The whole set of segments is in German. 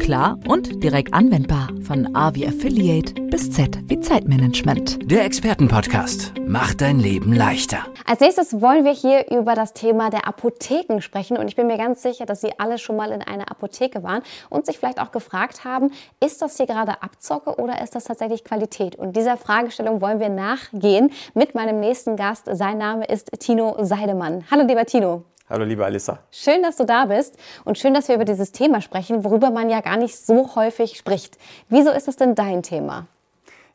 klar und direkt anwendbar. Von A wie Affiliate bis Z wie Zeitmanagement. Der Expertenpodcast macht dein Leben leichter. Als nächstes wollen wir hier über das Thema der Apotheken sprechen und ich bin mir ganz sicher, dass Sie alle schon mal in einer Apotheke waren und sich vielleicht auch gefragt haben, ist das hier gerade Abzocke oder ist das tatsächlich Qualität? Und dieser Fragestellung wollen wir nachgehen mit meinem nächsten Gast. Sein Name ist Tino Seidemann. Hallo lieber Tino. Hallo liebe Alissa. Schön, dass du da bist und schön, dass wir über dieses Thema sprechen, worüber man ja gar nicht so häufig spricht. Wieso ist es denn dein Thema?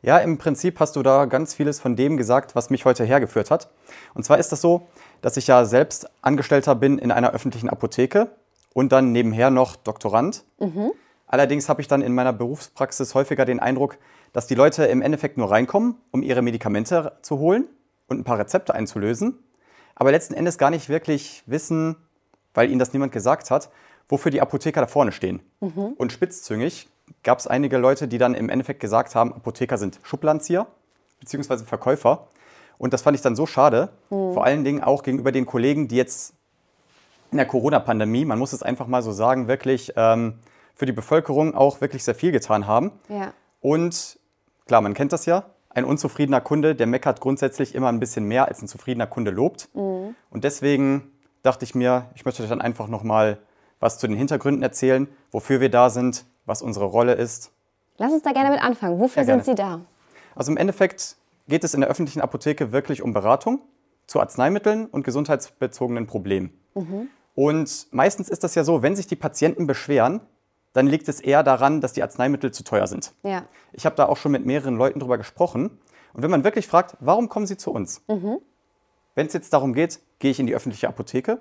Ja, im Prinzip hast du da ganz vieles von dem gesagt, was mich heute hergeführt hat. Und zwar ist das so, dass ich ja selbst Angestellter bin in einer öffentlichen Apotheke und dann nebenher noch Doktorand. Mhm. Allerdings habe ich dann in meiner Berufspraxis häufiger den Eindruck, dass die Leute im Endeffekt nur reinkommen, um ihre Medikamente zu holen und ein paar Rezepte einzulösen aber letzten Endes gar nicht wirklich wissen, weil ihnen das niemand gesagt hat, wofür die Apotheker da vorne stehen. Mhm. Und spitzzüngig gab es einige Leute, die dann im Endeffekt gesagt haben, Apotheker sind Schublanzieher bzw. Verkäufer. Und das fand ich dann so schade, mhm. vor allen Dingen auch gegenüber den Kollegen, die jetzt in der Corona-Pandemie, man muss es einfach mal so sagen, wirklich ähm, für die Bevölkerung auch wirklich sehr viel getan haben. Ja. Und klar, man kennt das ja, ein unzufriedener Kunde, der meckert grundsätzlich immer ein bisschen mehr, als ein zufriedener Kunde lobt. Mhm. Und deswegen dachte ich mir, ich möchte euch dann einfach nochmal was zu den Hintergründen erzählen, wofür wir da sind, was unsere Rolle ist. Lass uns da gerne mit anfangen. Wofür ja, sind Sie da? Also im Endeffekt geht es in der öffentlichen Apotheke wirklich um Beratung zu Arzneimitteln und gesundheitsbezogenen Problemen. Mhm. Und meistens ist das ja so, wenn sich die Patienten beschweren, dann liegt es eher daran, dass die Arzneimittel zu teuer sind. Ja. Ich habe da auch schon mit mehreren Leuten drüber gesprochen. Und wenn man wirklich fragt, warum kommen sie zu uns? Mhm. Wenn es jetzt darum geht, gehe ich in die öffentliche Apotheke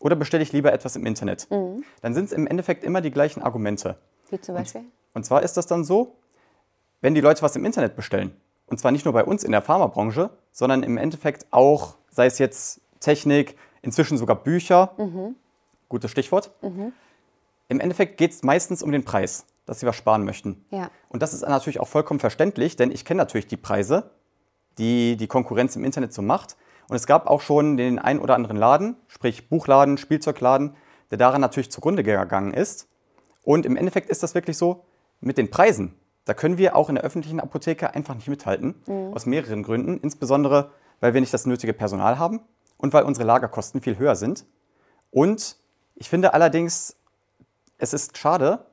oder bestelle ich lieber etwas im Internet, mhm. dann sind es im Endeffekt immer die gleichen Argumente. Wie zum Beispiel? Und, und zwar ist das dann so, wenn die Leute was im Internet bestellen, und zwar nicht nur bei uns in der Pharmabranche, sondern im Endeffekt auch, sei es jetzt Technik, inzwischen sogar Bücher, mhm. gutes Stichwort, mhm. Im Endeffekt geht es meistens um den Preis, dass sie was sparen möchten. Ja. Und das ist natürlich auch vollkommen verständlich, denn ich kenne natürlich die Preise, die die Konkurrenz im Internet so macht. Und es gab auch schon den einen oder anderen Laden, sprich Buchladen, Spielzeugladen, der daran natürlich zugrunde gegangen ist. Und im Endeffekt ist das wirklich so mit den Preisen. Da können wir auch in der öffentlichen Apotheke einfach nicht mithalten, mhm. aus mehreren Gründen. Insbesondere, weil wir nicht das nötige Personal haben und weil unsere Lagerkosten viel höher sind. Und ich finde allerdings, es ist schade,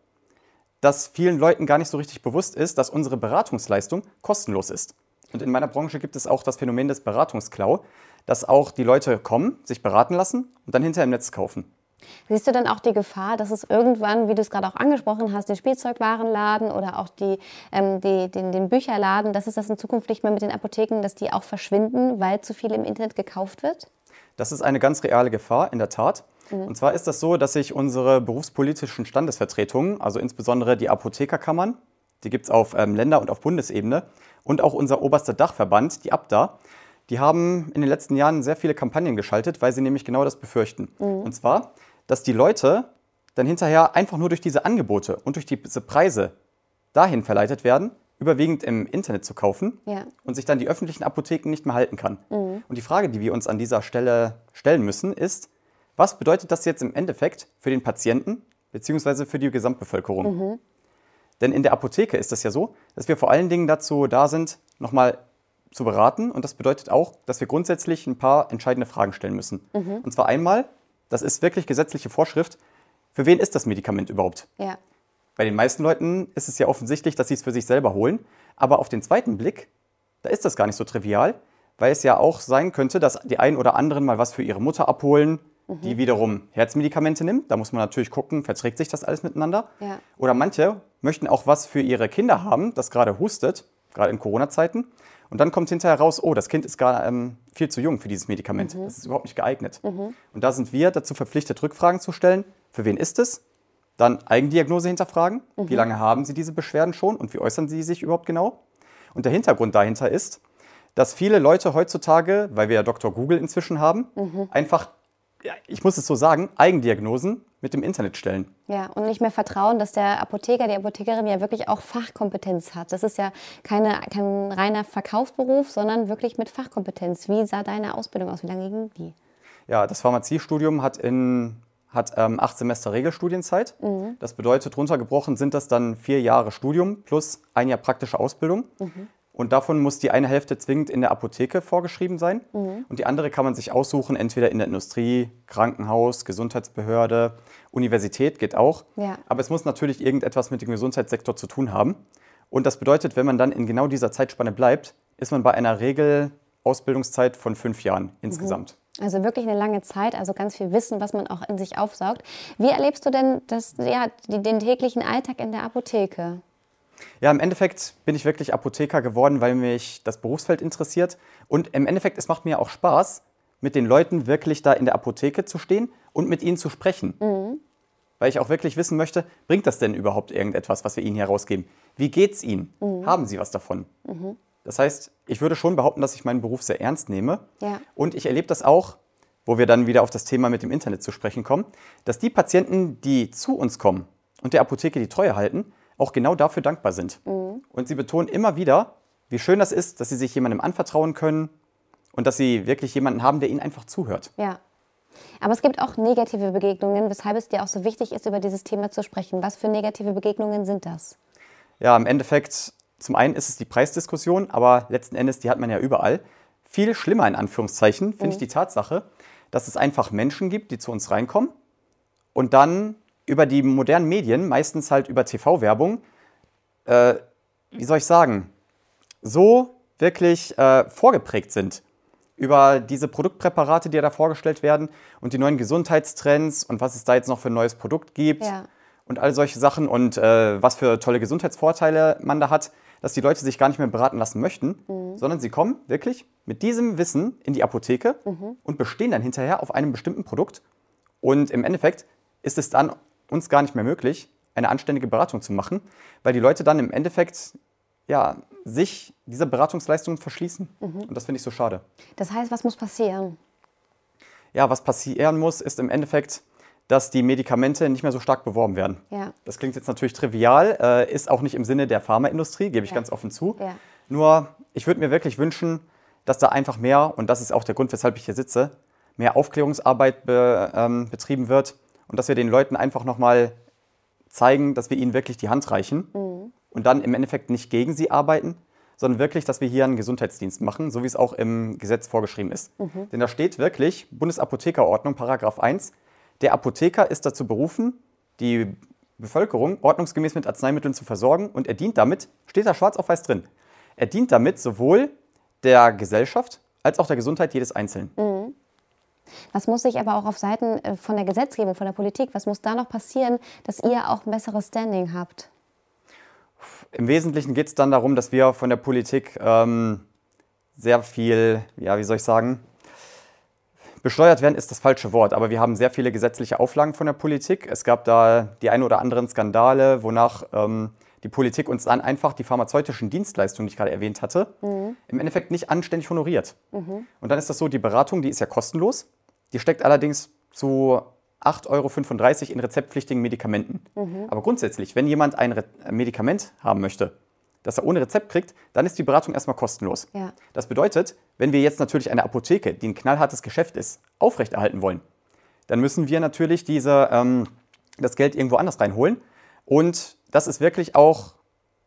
dass vielen Leuten gar nicht so richtig bewusst ist, dass unsere Beratungsleistung kostenlos ist. Und in meiner Branche gibt es auch das Phänomen des Beratungsklau, dass auch die Leute kommen, sich beraten lassen und dann hinterher im Netz kaufen. Siehst du dann auch die Gefahr, dass es irgendwann, wie du es gerade auch angesprochen hast, den Spielzeugwarenladen oder auch die, ähm, die, den, den Bücherladen, dass es das in Zukunft nicht mehr mit den Apotheken, dass die auch verschwinden, weil zu viel im Internet gekauft wird? Das ist eine ganz reale Gefahr, in der Tat. Mhm. Und zwar ist das so, dass sich unsere berufspolitischen Standesvertretungen, also insbesondere die Apothekerkammern, die gibt es auf ähm, Länder- und auf Bundesebene, und auch unser oberster Dachverband, die ABDA, die haben in den letzten Jahren sehr viele Kampagnen geschaltet, weil sie nämlich genau das befürchten. Mhm. Und zwar, dass die Leute dann hinterher einfach nur durch diese Angebote und durch diese Preise dahin verleitet werden, überwiegend im Internet zu kaufen ja. und sich dann die öffentlichen Apotheken nicht mehr halten kann. Mhm. Und die Frage, die wir uns an dieser Stelle stellen müssen, ist, was bedeutet das jetzt im Endeffekt für den Patienten bzw. für die Gesamtbevölkerung? Mhm. Denn in der Apotheke ist es ja so, dass wir vor allen Dingen dazu da sind, nochmal zu beraten. Und das bedeutet auch, dass wir grundsätzlich ein paar entscheidende Fragen stellen müssen. Mhm. Und zwar einmal, das ist wirklich gesetzliche Vorschrift, für wen ist das Medikament überhaupt? Ja. Bei den meisten Leuten ist es ja offensichtlich, dass sie es für sich selber holen. Aber auf den zweiten Blick, da ist das gar nicht so trivial, weil es ja auch sein könnte, dass die einen oder anderen mal was für ihre Mutter abholen mhm. die wiederum Herzmedikamente nimmt. Da muss man natürlich gucken, verträgt sich das alles miteinander. Ja. Oder manche möchten auch was für ihre Kinder haben, das gerade hustet, gerade in Corona-Zeiten. Und dann kommt hinterher raus, oh, das Kind ist gerade ähm, viel zu jung für dieses Medikament. Mhm. Das ist überhaupt nicht geeignet. Mhm. Und da sind wir dazu verpflichtet, Rückfragen zu stellen. Für wen ist es? Dann Eigendiagnose hinterfragen. Wie mhm. lange haben Sie diese Beschwerden schon und wie äußern Sie sich überhaupt genau? Und der Hintergrund dahinter ist, dass viele Leute heutzutage, weil wir ja Dr. Google inzwischen haben, mhm. einfach ja, ich muss es so sagen, Eigendiagnosen mit dem Internet stellen. Ja, und nicht mehr vertrauen, dass der Apotheker, die Apothekerin ja wirklich auch Fachkompetenz hat. Das ist ja keine, kein reiner Verkaufsberuf, sondern wirklich mit Fachkompetenz. Wie sah deine Ausbildung aus? Wie lange ging die? Ja, das Pharmaziestudium hat, in, hat ähm, acht Semester Regelstudienzeit. Mhm. Das bedeutet, runtergebrochen sind das dann vier Jahre Studium plus ein Jahr praktische Ausbildung. Mhm. Und davon muss die eine Hälfte zwingend in der Apotheke vorgeschrieben sein. Mhm. Und die andere kann man sich aussuchen, entweder in der Industrie, Krankenhaus, Gesundheitsbehörde, Universität geht auch. Ja. Aber es muss natürlich irgendetwas mit dem Gesundheitssektor zu tun haben. Und das bedeutet, wenn man dann in genau dieser Zeitspanne bleibt, ist man bei einer Regelausbildungszeit von fünf Jahren insgesamt. Also wirklich eine lange Zeit, also ganz viel Wissen, was man auch in sich aufsaugt. Wie erlebst du denn das, ja, den täglichen Alltag in der Apotheke? Ja, im Endeffekt bin ich wirklich Apotheker geworden, weil mich das Berufsfeld interessiert. Und im Endeffekt, es macht mir auch Spaß, mit den Leuten wirklich da in der Apotheke zu stehen und mit ihnen zu sprechen. Weil ich auch wirklich wissen möchte, bringt das denn überhaupt irgendetwas, was wir ihnen hier rausgeben? Wie geht's ihnen? Haben sie was davon? Das heißt, ich würde schon behaupten, dass ich meinen Beruf sehr ernst nehme. Ja. Und ich erlebe das auch, wo wir dann wieder auf das Thema mit dem Internet zu sprechen kommen, dass die Patienten, die zu uns kommen und der Apotheke die Treue halten, auch genau dafür dankbar sind. Und sie betonen immer wieder, wie schön das ist, dass sie sich jemandem anvertrauen können und dass sie wirklich jemanden haben, der ihnen einfach zuhört. Ja. Aber es gibt auch negative Begegnungen, weshalb es dir auch so wichtig ist, über dieses Thema zu sprechen. Was für negative Begegnungen sind das? Ja, im Endeffekt, zum einen ist es die Preisdiskussion, aber letzten Endes, die hat man ja überall. Viel schlimmer in Anführungszeichen finde ich die Tatsache, dass es einfach Menschen gibt, die zu uns reinkommen und dann über die modernen Medien, meistens halt über TV-Werbung, äh, wie soll ich sagen, so wirklich äh, vorgeprägt sind über diese Produktpräparate, die da vorgestellt werden und die neuen Gesundheitstrends und was es da jetzt noch für ein neues Produkt gibt Ja. und all solche Sachen und äh, was für tolle Gesundheitsvorteile man da hat, dass die Leute sich gar nicht mehr beraten lassen möchten, sondern sie kommen wirklich mit diesem Wissen in die Apotheke und bestehen dann hinterher auf einem bestimmten Produkt. Und im Endeffekt ist es dann uns gar nicht mehr möglich, eine anständige Beratung zu machen, weil die Leute dann im Endeffekt ja, sich dieser Beratungsleistung verschließen. Und das finde ich so schade. Das heißt, was muss passieren? Ja, was passieren muss, ist im Endeffekt, dass die Medikamente nicht mehr so stark beworben werden. Ja. Das klingt jetzt natürlich trivial, äh, ist auch nicht im Sinne der Pharmaindustrie, gebe ich Ja. ganz offen zu. Ja. Nur, ich würde mir wirklich wünschen, dass da einfach mehr, und das ist auch der Grund, weshalb ich hier sitze, mehr Aufklärungsarbeit be, ähm, betrieben wird und dass wir den Leuten einfach nochmal zeigen, dass wir ihnen wirklich die Hand reichen Mhm. und dann im Endeffekt nicht gegen sie arbeiten, sondern wirklich, dass wir hier einen Gesundheitsdienst machen, so wie es auch im Gesetz vorgeschrieben ist. Mhm. Denn da steht wirklich, Bundesapothekerordnung, Paragraph 1, der Apotheker ist dazu berufen, die Bevölkerung ordnungsgemäß mit Arzneimitteln zu versorgen und er dient damit, steht da schwarz auf weiß drin, er dient damit sowohl der Gesellschaft als auch der Gesundheit jedes Einzelnen. Was muss sich aber auch auf Seiten äh, von der Gesetzgebung, von der Politik, was muss da noch passieren, dass ihr auch ein besseres Standing habt? Im Wesentlichen geht es dann darum, dass wir von der Politik ähm, sehr viel, ja, wie soll ich sagen, besteuert werden ist das falsche Wort, aber wir haben sehr viele gesetzliche Auflagen von der Politik. Es gab da die ein oder anderen Skandale, wonach ähm, die Politik uns dann einfach die pharmazeutischen Dienstleistungen, die ich gerade erwähnt hatte, im Endeffekt nicht anständig honoriert. Und dann ist das so, die Beratung, die ist ja kostenlos, die steckt allerdings zu 8,35 Euro in rezeptpflichtigen Medikamenten. Aber grundsätzlich, wenn jemand ein Re Medikament haben möchte, das er ohne Rezept kriegt, dann ist die Beratung erstmal kostenlos. Ja. Das bedeutet, wenn wir jetzt natürlich eine Apotheke, die ein knallhartes Geschäft ist, aufrechterhalten wollen, dann müssen wir natürlich diese, ähm, das Geld irgendwo anders reinholen. Und das ist wirklich auch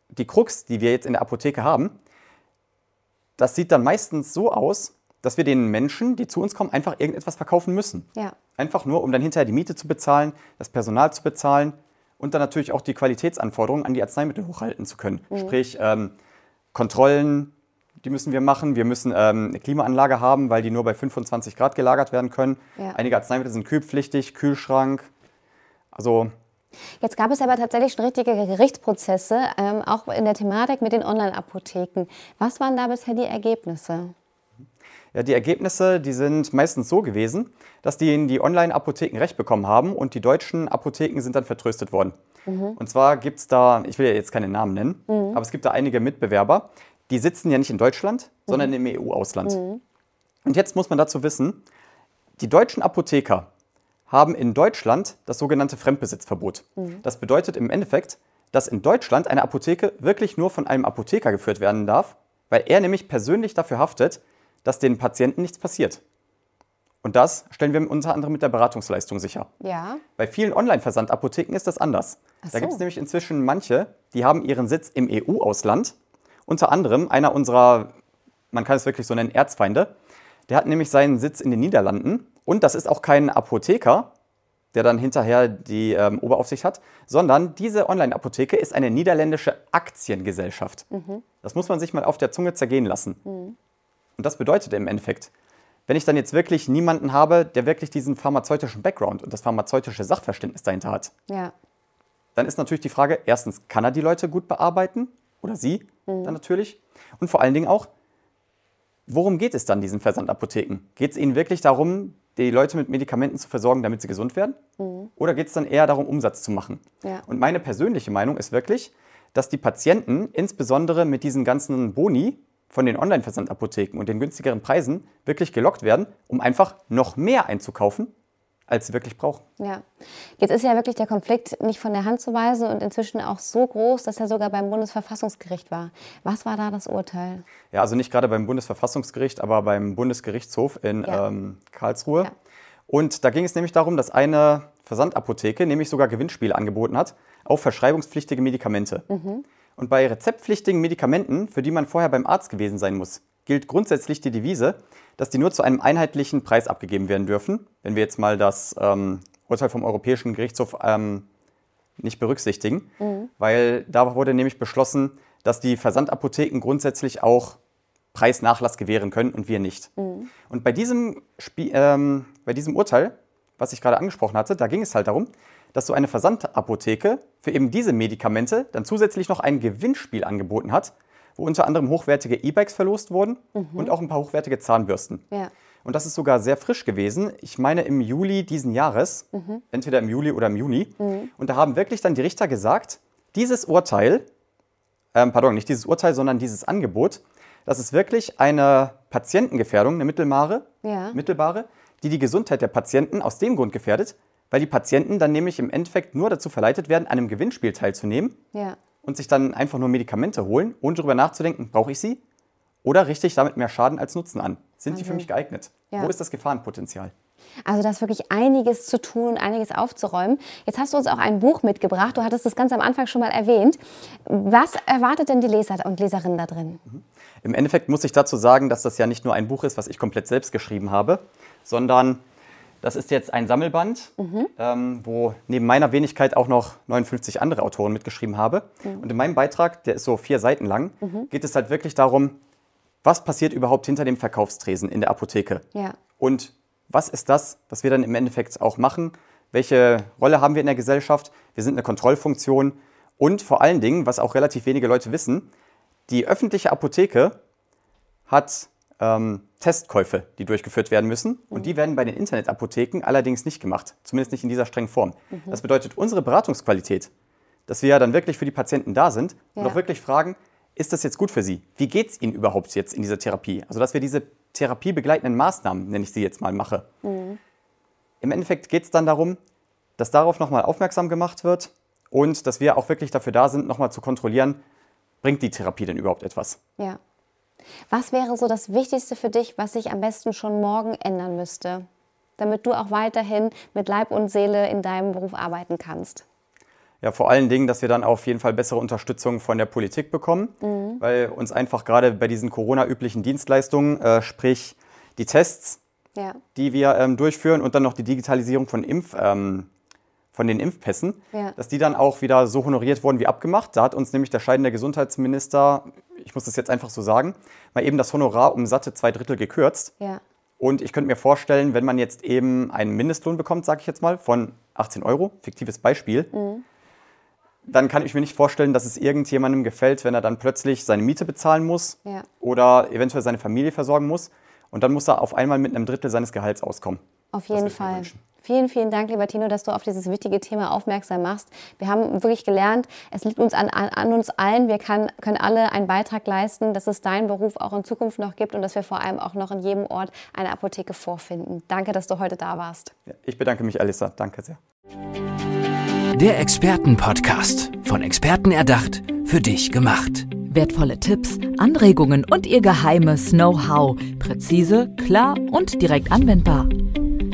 die Krux, die wir jetzt in der Apotheke haben. Das sieht dann meistens so aus, dass wir den Menschen, die zu uns kommen, einfach irgendetwas verkaufen müssen. Ja. Einfach nur, um dann hinterher die Miete zu bezahlen, das Personal zu bezahlen und dann natürlich auch die Qualitätsanforderungen an die Arzneimittel hochhalten zu können. Sprich, ähm, Kontrollen, die müssen wir machen. Wir müssen ähm, eine Klimaanlage haben, weil die nur bei 25 Grad gelagert werden können. Ja. Einige Arzneimittel sind kühlpflichtig, Kühlschrank. Also Jetzt gab es aber tatsächlich schon richtige Gerichtsprozesse, ähm, auch in der Thematik mit den Online-Apotheken. Was waren da bisher die Ergebnisse? Ja, die Ergebnisse, die sind meistens so gewesen, dass die in die Online-Apotheken Recht bekommen haben und die deutschen Apotheken sind dann vertröstet worden. Und zwar gibt es da, ich will ja jetzt keine Namen nennen, aber es gibt da einige Mitbewerber, die sitzen ja nicht in Deutschland, sondern im EU-Ausland. Und jetzt muss man dazu wissen, die deutschen Apotheker haben in Deutschland das sogenannte Fremdbesitzverbot. Das bedeutet im Endeffekt, dass in Deutschland eine Apotheke wirklich nur von einem Apotheker geführt werden darf, weil er nämlich persönlich dafür haftet, dass den Patienten nichts passiert. Und das stellen wir unter anderem mit der Beratungsleistung sicher. Ja. Bei vielen Online-Versandapotheken ist das anders. Ach Da so. gibt es nämlich inzwischen manche, die haben ihren Sitz im EU-Ausland. Unter anderem einer unserer, man kann es wirklich so nennen, Erzfeinde. Der hat nämlich seinen Sitz in den Niederlanden. Und das ist auch kein Apotheker, der dann hinterher die ähm, Oberaufsicht hat, sondern diese Online-Apotheke ist eine niederländische Aktiengesellschaft. Das muss man sich mal auf der Zunge zergehen lassen. Und das bedeutet im Endeffekt, wenn ich dann jetzt wirklich niemanden habe, der wirklich diesen pharmazeutischen Background und das pharmazeutische Sachverständnis dahinter hat, Ja. dann ist natürlich die Frage, erstens, kann er die Leute gut bearbeiten? Oder sie dann natürlich? Und vor allen Dingen auch, worum geht es dann diesen Versandapotheken? Geht es ihnen wirklich darum, die Leute mit Medikamenten zu versorgen, damit sie gesund werden? Oder geht es dann eher darum, Umsatz zu machen? Ja. Und meine persönliche Meinung ist wirklich, dass die Patienten insbesondere mit diesen ganzen Boni von den Online-Versandapotheken und den günstigeren Preisen wirklich gelockt werden, um einfach noch mehr einzukaufen, als sie wirklich brauchen. Ja. Jetzt ist ja wirklich der Konflikt nicht von der Hand zu weisen und inzwischen auch so groß, dass er sogar beim Bundesverfassungsgericht war. Was war da das Urteil? Ja, also nicht gerade beim Bundesverfassungsgericht, aber beim Bundesgerichtshof in Ja. ähm, Karlsruhe. Ja. Und da ging es nämlich darum, dass eine Versandapotheke nämlich sogar Gewinnspiele angeboten hat auf verschreibungspflichtige Medikamente. Mhm. Und bei rezeptpflichtigen Medikamenten, für die man vorher beim Arzt gewesen sein muss, gilt grundsätzlich die Devise, dass die nur zu einem einheitlichen Preis abgegeben werden dürfen. Wenn wir jetzt mal das ähm, Urteil vom Europäischen Gerichtshof ähm, nicht berücksichtigen, weil da wurde nämlich beschlossen, dass die Versandapotheken grundsätzlich auch Preisnachlass gewähren können und wir nicht. Und bei diesem, Spie ähm, bei diesem Urteil, was ich gerade angesprochen hatte, da ging es halt darum, dass so eine Versandapotheke für eben diese Medikamente dann zusätzlich noch ein Gewinnspiel angeboten hat, wo unter anderem hochwertige E-Bikes verlost wurden und auch ein paar hochwertige Zahnbürsten. Ja. Und das ist sogar sehr frisch gewesen. Ich meine im Juli diesen Jahres, entweder im Juli oder im Juni. Und da haben wirklich dann die Richter gesagt, dieses Urteil, ähm, pardon, nicht dieses Urteil, sondern dieses Angebot, das ist wirklich eine Patientengefährdung, eine mittelbare, Ja. mittelbare, die die Gesundheit der Patienten aus dem Grund gefährdet, weil die Patienten dann nämlich im Endeffekt nur dazu verleitet werden, an einem Gewinnspiel teilzunehmen Ja. und sich dann einfach nur Medikamente holen, ohne darüber nachzudenken, brauche ich sie? Oder richte ich damit mehr Schaden als Nutzen an? Sind die für mich geeignet? Ja. Wo ist das Gefahrenpotenzial? Also da ist wirklich einiges zu tun und einiges aufzuräumen. Jetzt hast du uns auch ein Buch mitgebracht. Du hattest das ganz am Anfang schon mal erwähnt. Was erwartet denn die Leser und Leserinnen da drin? Im Endeffekt muss ich dazu sagen, dass das ja nicht nur ein Buch ist, was ich komplett selbst geschrieben habe, sondern das ist jetzt ein Sammelband, ähm, wo neben meiner Wenigkeit auch noch 59 andere Autoren mitgeschrieben habe. Und in meinem Beitrag, der ist so vier Seiten lang, geht es halt wirklich darum, was passiert überhaupt hinter dem Verkaufstresen in der Apotheke? Ja. Und was ist das, was wir dann im Endeffekt auch machen? Welche Rolle haben wir in der Gesellschaft? Wir sind eine Kontrollfunktion. Und vor allen Dingen, was auch relativ wenige Leute wissen, die öffentliche Apotheke hat ähm, Testkäufe, die durchgeführt werden müssen. Und die werden bei den Internetapotheken allerdings nicht gemacht. Zumindest nicht in dieser strengen Form. Das bedeutet, unsere Beratungsqualität, dass wir ja dann wirklich für die Patienten da sind und Ja. auch wirklich fragen, ist das jetzt gut für Sie? Wie geht es Ihnen überhaupt jetzt in dieser Therapie? Also, dass wir diese therapiebegleitenden Maßnahmen, nenne ich sie jetzt mal, mache. Im Endeffekt geht es dann darum, dass darauf nochmal aufmerksam gemacht wird und dass wir auch wirklich dafür da sind, nochmal zu kontrollieren, bringt die Therapie denn überhaupt etwas? Ja. Was wäre so das Wichtigste für dich, was sich am besten schon morgen ändern müsste, damit du auch weiterhin mit Leib und Seele in deinem Beruf arbeiten kannst? Ja, vor allen Dingen, dass wir dann auf jeden Fall bessere Unterstützung von der Politik bekommen, weil uns einfach gerade bei diesen Corona-üblichen Dienstleistungen, äh, sprich die Tests, Ja. die wir ähm, durchführen und dann noch die Digitalisierung von, Impf, ähm, von den Impfpässen, Ja. dass die dann auch wieder so honoriert wurden wie abgemacht. Da hat uns nämlich der scheidende Gesundheitsminister, ich muss das jetzt einfach so sagen, mal eben das Honorar um satte zwei Drittel gekürzt. Ja. Und ich könnte mir vorstellen, wenn man jetzt eben einen Mindestlohn bekommt, sage ich jetzt mal, von 18 Euro, fiktives Beispiel, dann kann ich mir nicht vorstellen, dass es irgendjemandem gefällt, wenn er dann plötzlich seine Miete bezahlen muss Ja. oder eventuell seine Familie versorgen muss. Und dann muss er auf einmal mit einem Drittel seines Gehalts auskommen. Auf jeden Fall. wünschen. Vielen, vielen Dank, lieber Tino, dass du auf dieses wichtige Thema aufmerksam machst. Wir haben wirklich gelernt, es liegt uns an, an, uns allen. Wir kann, können alle einen Beitrag leisten, dass es deinen Beruf auch in Zukunft noch gibt und dass wir vor allem auch noch in jedem Ort eine Apotheke vorfinden. Danke, dass du heute da warst. Ich bedanke mich, Alissa. Danke sehr. Der Expertenpodcast. Von Experten erdacht, für dich gemacht. Wertvolle Tipps, Anregungen und ihr geheimes Know-how. Präzise, klar und direkt anwendbar.